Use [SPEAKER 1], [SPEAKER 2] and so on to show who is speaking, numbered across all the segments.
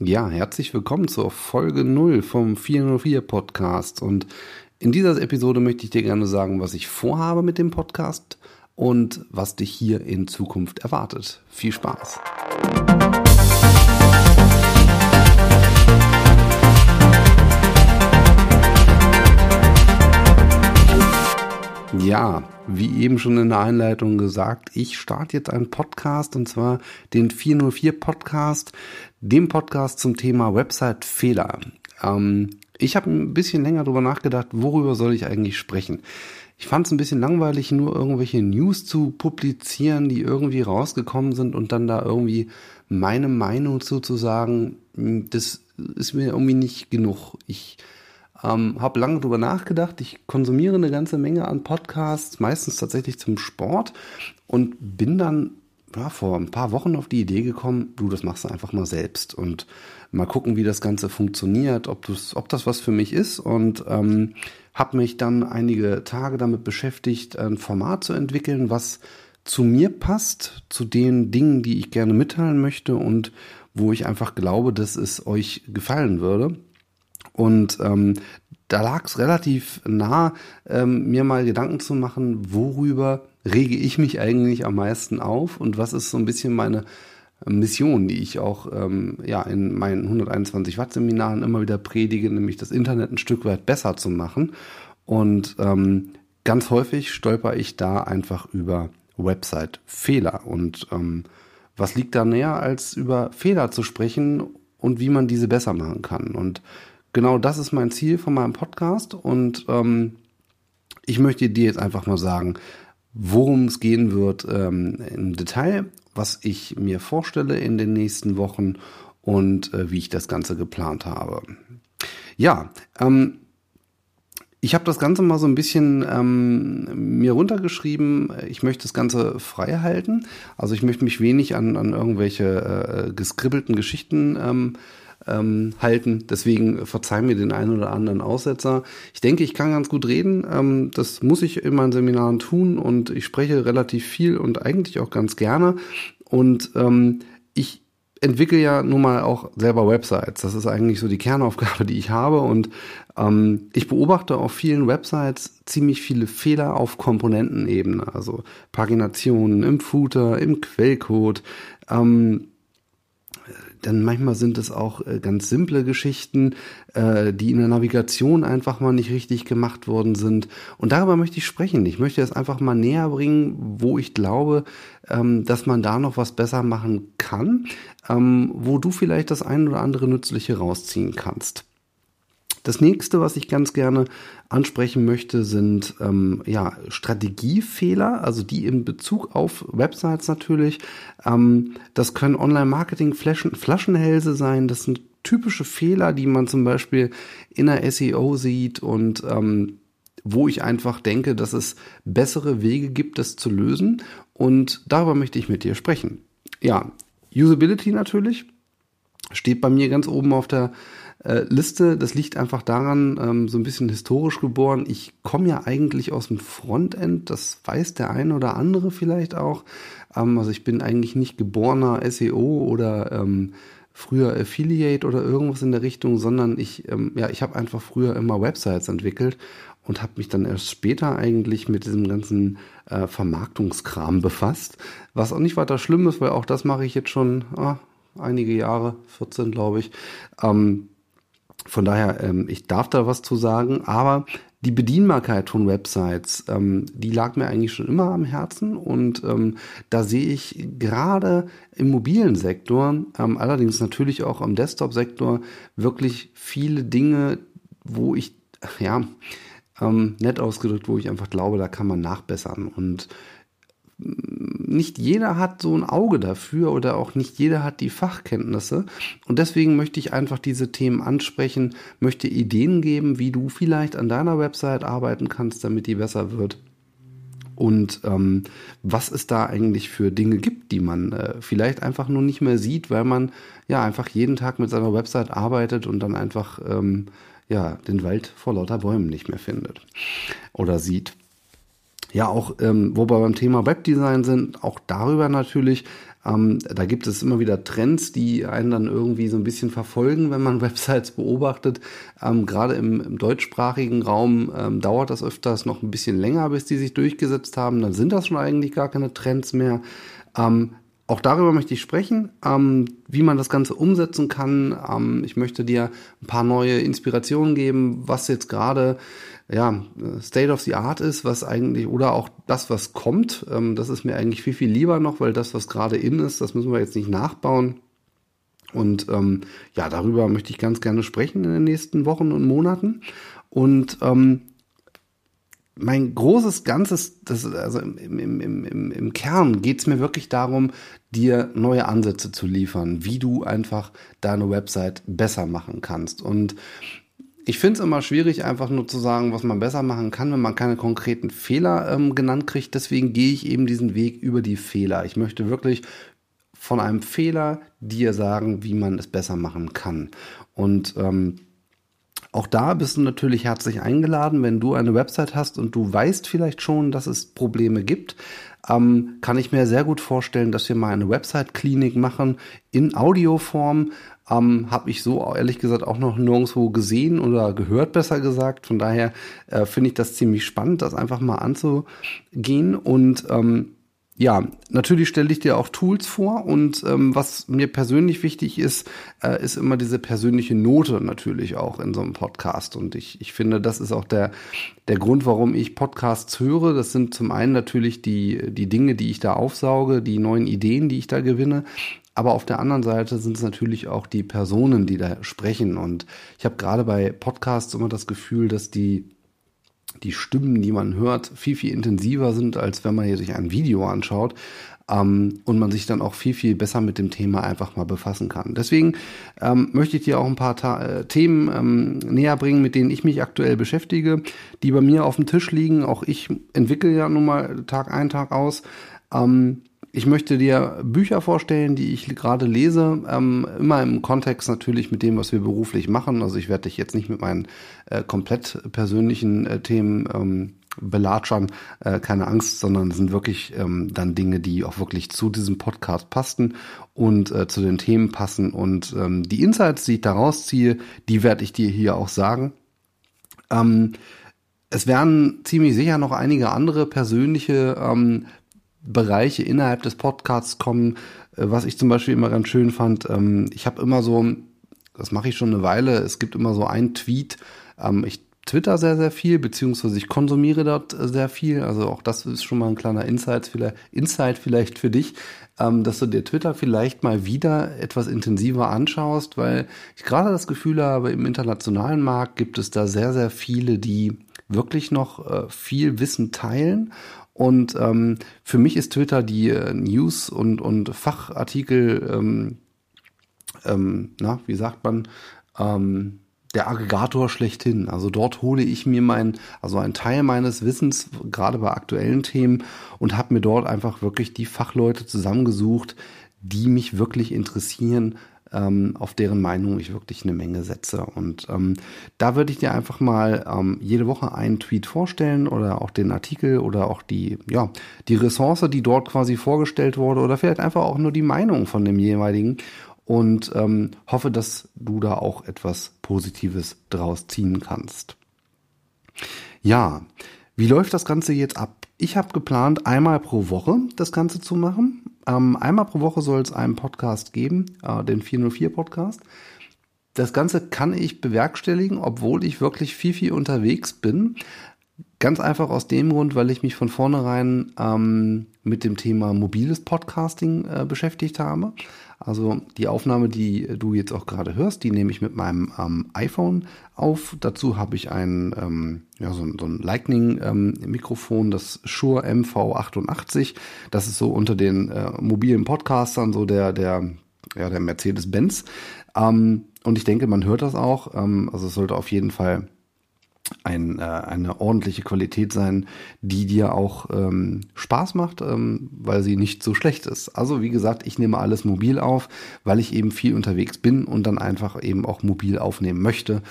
[SPEAKER 1] Ja, herzlich willkommen zur Folge 0 vom 404 Podcast. Und in dieser Episode möchte ich dir gerne sagen, was ich vorhabe mit dem Podcast und was dich hier in Zukunft erwartet. Viel Spaß! Ja, wie eben schon in der Einleitung gesagt, ich starte jetzt einen Podcast und zwar den 404 Podcast, dem Podcast zum Thema Website-Fehler. Ähm, ich habe ein bisschen länger darüber nachgedacht, worüber soll ich eigentlich sprechen. Ich fand es ein bisschen langweilig, nur irgendwelche News zu publizieren, die irgendwie rausgekommen sind und dann da irgendwie meine Meinung sozusagen, das ist mir irgendwie nicht genug. Ich ähm, habe lange drüber nachgedacht. Ich konsumiere eine ganze Menge an Podcasts, meistens tatsächlich zum Sport und bin dann ja, vor ein paar Wochen auf die Idee gekommen, du, das machst du einfach mal selbst und mal gucken, wie das Ganze funktioniert, ob, ob das was für mich ist und ähm, habe mich dann einige Tage damit beschäftigt, ein Format zu entwickeln, was zu mir passt, zu den Dingen, die ich gerne mitteilen möchte und wo ich einfach glaube, dass es euch gefallen würde. Und ähm, da lag es relativ nah, ähm, mir mal Gedanken zu machen, worüber rege ich mich eigentlich am meisten auf und was ist so ein bisschen meine Mission, die ich auch ähm, ja in meinen 121 Watt Seminaren immer wieder predige, nämlich das Internet ein Stück weit besser zu machen. Und ähm, ganz häufig stolper ich da einfach über Website-Fehler. Und ähm, was liegt da näher, als über Fehler zu sprechen und wie man diese besser machen kann? Und genau das ist mein Ziel von meinem Podcast und ähm, ich möchte dir jetzt einfach mal sagen, worum es gehen wird ähm, im Detail, was ich mir vorstelle in den nächsten Wochen und äh, wie ich das Ganze geplant habe. Ja, ähm, ich habe das Ganze mal so ein bisschen ähm, mir runtergeschrieben. Ich möchte das Ganze frei halten. Also ich möchte mich wenig an, an irgendwelche äh, geskribbelten Geschichten ähm, ähm, halten. Deswegen verzeih mir den einen oder anderen Aussetzer. Ich denke, ich kann ganz gut reden. Ähm, das muss ich in meinen Seminaren tun und ich spreche relativ viel und eigentlich auch ganz gerne. Und ähm, ich entwickle ja nun mal auch selber Websites. Das ist eigentlich so die Kernaufgabe, die ich habe. Und ähm, ich beobachte auf vielen Websites ziemlich viele Fehler auf Komponentenebene. Also Paginationen im Footer, im Quellcode. Ähm, dann manchmal sind es auch äh, ganz simple Geschichten, äh, die in der Navigation einfach mal nicht richtig gemacht worden sind. Und darüber möchte ich sprechen. Ich möchte es einfach mal näher bringen, wo ich glaube, ähm, dass man da noch was besser machen kann, ähm, wo du vielleicht das ein oder andere Nützliche rausziehen kannst. Das nächste, was ich ganz gerne ansprechen möchte, sind ähm, ja, Strategiefehler, also die in Bezug auf Websites natürlich. Ähm, das können Online-Marketing-Flaschenhälse sein, das sind typische Fehler, die man zum Beispiel in der SEO sieht und ähm, wo ich einfach denke, dass es bessere Wege gibt, das zu lösen. Und darüber möchte ich mit dir sprechen. Ja, Usability natürlich steht bei mir ganz oben auf der äh, Liste. Das liegt einfach daran, ähm, so ein bisschen historisch geboren. Ich komme ja eigentlich aus dem Frontend, das weiß der eine oder andere vielleicht auch. Ähm, also ich bin eigentlich nicht geborener SEO oder ähm, früher Affiliate oder irgendwas in der Richtung, sondern ich, ähm, ja, ich habe einfach früher immer Websites entwickelt und habe mich dann erst später eigentlich mit diesem ganzen äh, Vermarktungskram befasst. Was auch nicht weiter schlimm ist, weil auch das mache ich jetzt schon ah, einige Jahre, 14 glaube ich. Ähm, von daher, ähm, ich darf da was zu sagen, aber die Bedienbarkeit von Websites, ähm, die lag mir eigentlich schon immer am Herzen und ähm, da sehe ich gerade im mobilen Sektor, ähm, allerdings natürlich auch im Desktop-Sektor, wirklich viele Dinge, wo ich, ja, ähm, nett ausgedrückt, wo ich einfach glaube, da kann man nachbessern und nicht jeder hat so ein Auge dafür oder auch nicht jeder hat die Fachkenntnisse. Und deswegen möchte ich einfach diese Themen ansprechen, möchte Ideen geben, wie du vielleicht an deiner Website arbeiten kannst, damit die besser wird. Und ähm, was es da eigentlich für Dinge gibt, die man äh, vielleicht einfach nur nicht mehr sieht, weil man ja einfach jeden Tag mit seiner Website arbeitet und dann einfach ähm, ja den Wald vor lauter Bäumen nicht mehr findet oder sieht. Ja, auch, ähm, wo wir beim Thema Webdesign sind, auch darüber natürlich Ähm, da gibt es immer wieder Trends, die einen dann irgendwie so ein bisschen verfolgen, wenn man Websites beobachtet. Ähm, Gerade im, im, deutschsprachigen Raum ähm, dauert das öfters noch ein bisschen länger, bis die sich durchgesetzt haben. Dann sind das schon eigentlich gar keine Trends mehr. Ähm, auch darüber möchte ich sprechen, ähm, wie man das Ganze umsetzen kann. Ähm, ich möchte dir ein paar neue Inspirationen geben, was jetzt gerade ja, State of the Art ist, was eigentlich, oder auch das, was kommt. Ähm, das ist mir eigentlich viel, viel lieber noch, weil das, was gerade in ist, das müssen wir jetzt nicht nachbauen. Und ähm, ja, darüber möchte ich ganz gerne sprechen in den nächsten Wochen und Monaten. Und ähm, mein großes Ganzes, das, also im, im, im, im Kern geht es mir wirklich darum, dir neue Ansätze zu liefern, wie du einfach deine Website besser machen kannst. Und ich finde es immer schwierig, einfach nur zu sagen, was man besser machen kann, wenn man keine konkreten Fehler ähm, genannt kriegt. Deswegen gehe ich eben diesen Weg über die Fehler. Ich möchte wirklich von einem Fehler dir sagen, wie man es besser machen kann. Und ähm, auch da bist du natürlich herzlich eingeladen, wenn du eine Website hast und du weißt vielleicht schon, dass es Probleme gibt. Ähm, kann ich mir sehr gut vorstellen, dass wir mal eine Website-Klinik machen in Audioform. Ähm, Habe ich so ehrlich gesagt auch noch nirgendwo gesehen oder gehört, besser gesagt. Von daher äh, finde ich das ziemlich spannend, das einfach mal anzugehen. Und ähm, ja, natürlich stelle ich dir auch Tools vor und ähm, was mir persönlich wichtig ist, äh, ist immer diese persönliche Note natürlich auch in so einem Podcast. Und ich, ich finde, das ist auch der, der Grund, warum ich Podcasts höre. Das sind zum einen natürlich die, die Dinge, die ich da aufsauge, die neuen Ideen, die ich da gewinne. Aber auf der anderen Seite sind es natürlich auch die Personen, die da sprechen. Und ich habe gerade bei Podcasts immer das Gefühl, dass die die Stimmen, die man hört, viel, viel intensiver sind, als wenn man hier sich ein Video anschaut. Ähm, und man sich dann auch viel, viel besser mit dem Thema einfach mal befassen kann. Deswegen ähm, möchte ich dir auch ein paar Ta äh, Themen ähm, näher bringen, mit denen ich mich aktuell beschäftige, die bei mir auf dem Tisch liegen. Auch ich entwickle ja nun mal Tag ein, Tag aus. Ähm, ich möchte dir Bücher vorstellen, die ich gerade lese, ähm, immer im Kontext natürlich mit dem, was wir beruflich machen. Also ich werde dich jetzt nicht mit meinen äh, komplett persönlichen äh, Themen ähm, belatschern, äh, keine Angst, sondern sind wirklich ähm, dann Dinge, die auch wirklich zu diesem Podcast passten und äh, zu den Themen passen. Und ähm, die Insights, die ich daraus ziehe, die werde ich dir hier auch sagen. Ähm, es werden ziemlich sicher noch einige andere persönliche ähm, Bereiche innerhalb des Podcasts kommen, äh, was ich zum Beispiel immer ganz schön fand. Ähm, ich habe immer so, das mache ich schon eine Weile, es gibt immer so einen Tweet. Ähm, ich twitter sehr, sehr viel, beziehungsweise ich konsumiere dort sehr viel. Also auch das ist schon mal ein kleiner Insight vielleicht, Insight vielleicht für dich, ähm, dass du dir Twitter vielleicht mal wieder etwas intensiver anschaust, weil ich gerade das Gefühl habe, im internationalen Markt gibt es da sehr, sehr viele, die wirklich noch äh, viel Wissen teilen und ähm, für mich ist Twitter die äh, News- und, und Fachartikel, ähm, ähm, na, wie sagt man, ähm, der Aggregator schlechthin. Also dort hole ich mir mein, also einen Teil meines Wissens, gerade bei aktuellen Themen, und habe mir dort einfach wirklich die Fachleute zusammengesucht, die mich wirklich interessieren, ähm, auf deren Meinung ich wirklich eine Menge setze. Und ähm, da würde ich dir einfach mal ähm, jede Woche einen Tweet vorstellen oder auch den Artikel oder auch die, ja, die Ressource, die dort quasi vorgestellt wurde oder vielleicht einfach auch nur die Meinung von dem jeweiligen und ähm, hoffe, dass du da auch etwas Positives draus ziehen kannst. Ja, wie läuft das Ganze jetzt ab? Ich habe geplant, einmal pro Woche das Ganze zu machen. Ähm, einmal pro Woche soll es einen Podcast geben, äh, den 404 Podcast. Das Ganze kann ich bewerkstelligen, obwohl ich wirklich viel, viel unterwegs bin. Ganz einfach aus dem Grund, weil ich mich von vornherein ähm, mit dem Thema mobiles Podcasting äh, beschäftigt habe. Also die Aufnahme, die du jetzt auch gerade hörst, die nehme ich mit meinem ähm, iPhone auf. Dazu habe ich ein, ähm, ja, so, so ein Lightning-Mikrofon, ähm, das Shure MV88. Das ist so unter den äh, mobilen Podcastern so der, der, ja, der Mercedes-Benz. Ähm, und ich denke, man hört das auch. Ähm, also es sollte auf jeden Fall ein, äh, eine ordentliche Qualität sein, die dir auch ähm, Spaß macht, ähm, weil sie nicht so schlecht ist. Also wie gesagt, ich nehme alles mobil auf, weil ich eben viel unterwegs bin und dann einfach eben auch mobil aufnehmen möchte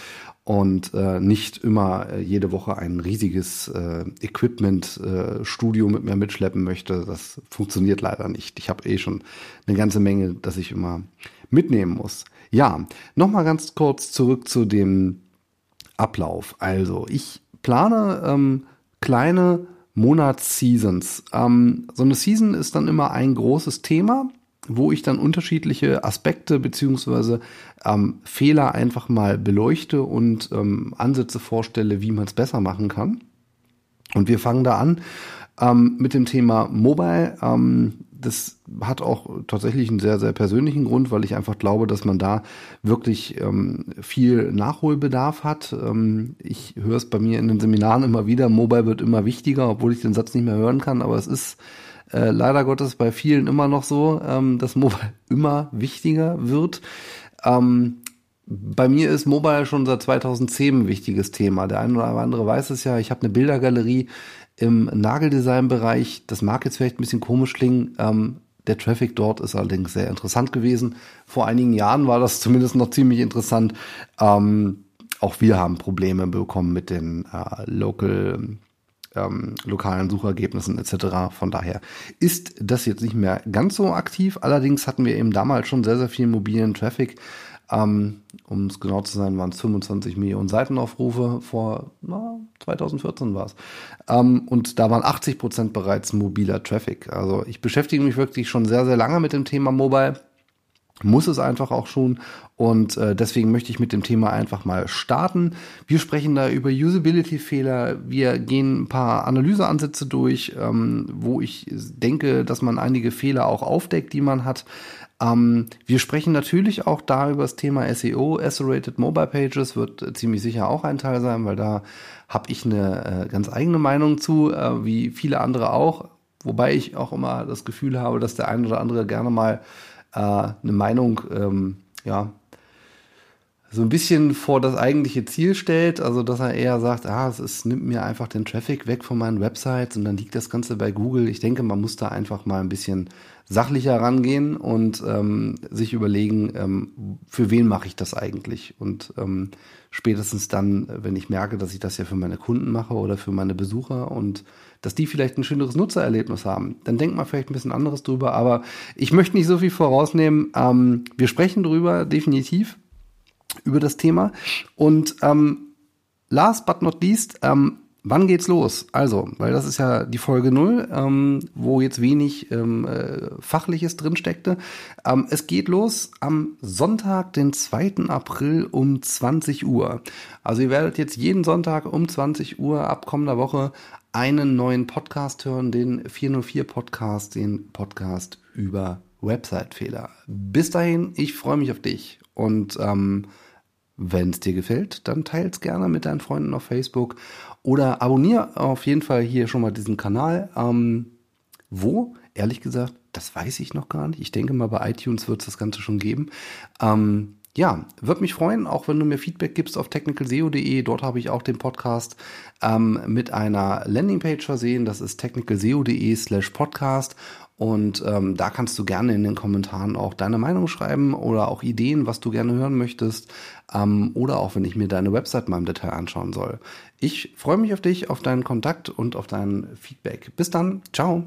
[SPEAKER 1] und äh, nicht immer äh, jede Woche ein riesiges äh, Equipment-Studio äh, mit mir mitschleppen möchte. Das funktioniert leider nicht. Ich habe eh schon eine ganze Menge, dass ich immer mitnehmen muss. Ja, nochmal ganz kurz zurück zu dem Ablauf. Also, ich plane ähm, kleine Monatsseasons. Ähm, so eine Season ist dann immer ein großes Thema, wo ich dann unterschiedliche Aspekte beziehungsweise ähm, Fehler einfach mal beleuchte und ähm, Ansätze vorstelle, wie man es besser machen kann. Und wir fangen da an ähm, mit dem Thema Mobile. Ähm, das hat auch tatsächlich einen sehr, sehr persönlichen Grund, weil ich einfach glaube, dass man da wirklich ähm, viel Nachholbedarf hat. Ähm, ich höre es bei mir in den Seminaren immer wieder, Mobile wird immer wichtiger, obwohl ich den Satz nicht mehr hören kann, aber es ist äh, leider Gottes bei vielen immer noch so, ähm, dass Mobile immer wichtiger wird. Ähm, bei mir ist Mobile schon seit 2010 ein wichtiges Thema. Der eine oder andere weiß es ja. Ich habe eine Bildergalerie im Nageldesign-Bereich. Das mag jetzt vielleicht ein bisschen komisch klingen. Ähm, der Traffic dort ist allerdings sehr interessant gewesen. Vor einigen Jahren war das zumindest noch ziemlich interessant. Ähm, auch wir haben Probleme bekommen mit den äh, Local ähm, lokalen Suchergebnissen etc. Von daher ist das jetzt nicht mehr ganz so aktiv. Allerdings hatten wir eben damals schon sehr, sehr viel mobilen Traffic. Ähm, um es genau zu sein, waren es 25 Millionen Seitenaufrufe vor na, 2014 war es. Ähm, und da waren 80 Prozent bereits mobiler Traffic. Also ich beschäftige mich wirklich schon sehr, sehr lange mit dem Thema Mobile muss es einfach auch schon. Und äh, deswegen möchte ich mit dem Thema einfach mal starten. Wir sprechen da über Usability-Fehler. Wir gehen ein paar Analyseansätze durch, ähm, wo ich denke, dass man einige Fehler auch aufdeckt, die man hat. Ähm, wir sprechen natürlich auch da über das Thema SEO, Accelerated Mobile Pages, wird ziemlich sicher auch ein Teil sein, weil da habe ich eine äh, ganz eigene Meinung zu, äh, wie viele andere auch. Wobei ich auch immer das Gefühl habe, dass der ein oder andere gerne mal äh, eine Meinung, ähm, ja, so ein bisschen vor das eigentliche Ziel stellt, also dass er eher sagt, ah, es ist, nimmt mir einfach den Traffic weg von meinen Websites und dann liegt das Ganze bei Google. Ich denke, man muss da einfach mal ein bisschen sachlicher rangehen und ähm, sich überlegen, ähm, für wen mache ich das eigentlich? Und ähm, spätestens dann, wenn ich merke, dass ich das ja für meine Kunden mache oder für meine Besucher und dass die vielleicht ein schöneres Nutzererlebnis haben. Dann denkt man vielleicht ein bisschen anderes drüber, aber ich möchte nicht so viel vorausnehmen. Ähm, wir sprechen drüber, definitiv, über das Thema. Und ähm, last but not least, ähm, Wann geht's los? Also, weil das ist ja die Folge null, ähm, wo jetzt wenig ähm, äh, Fachliches drinsteckte. Ähm, es geht los am Sonntag, den 2. April um 20 Uhr. Also ihr werdet jetzt jeden Sonntag um 20 Uhr ab kommender Woche einen neuen Podcast hören, den 404 Podcast, den Podcast über Website-Fehler. Bis dahin, ich freue mich auf dich und ähm, wenn es dir gefällt, dann teils gerne mit deinen Freunden auf Facebook oder abonniere auf jeden Fall hier schon mal diesen Kanal. Ähm, wo? Ehrlich gesagt, das weiß ich noch gar nicht. Ich denke mal, bei iTunes wird es das Ganze schon geben. Ähm, ja, würde mich freuen, auch wenn du mir Feedback gibst auf technicalseo.de. Dort habe ich auch den Podcast ähm, mit einer Landingpage versehen. Das ist technicalseo.de slash podcast. Und ähm, da kannst du gerne in den Kommentaren auch deine Meinung schreiben oder auch Ideen, was du gerne hören möchtest. Ähm, oder auch wenn ich mir deine Website mal im Detail anschauen soll. Ich freue mich auf dich, auf deinen Kontakt und auf dein Feedback. Bis dann. Ciao.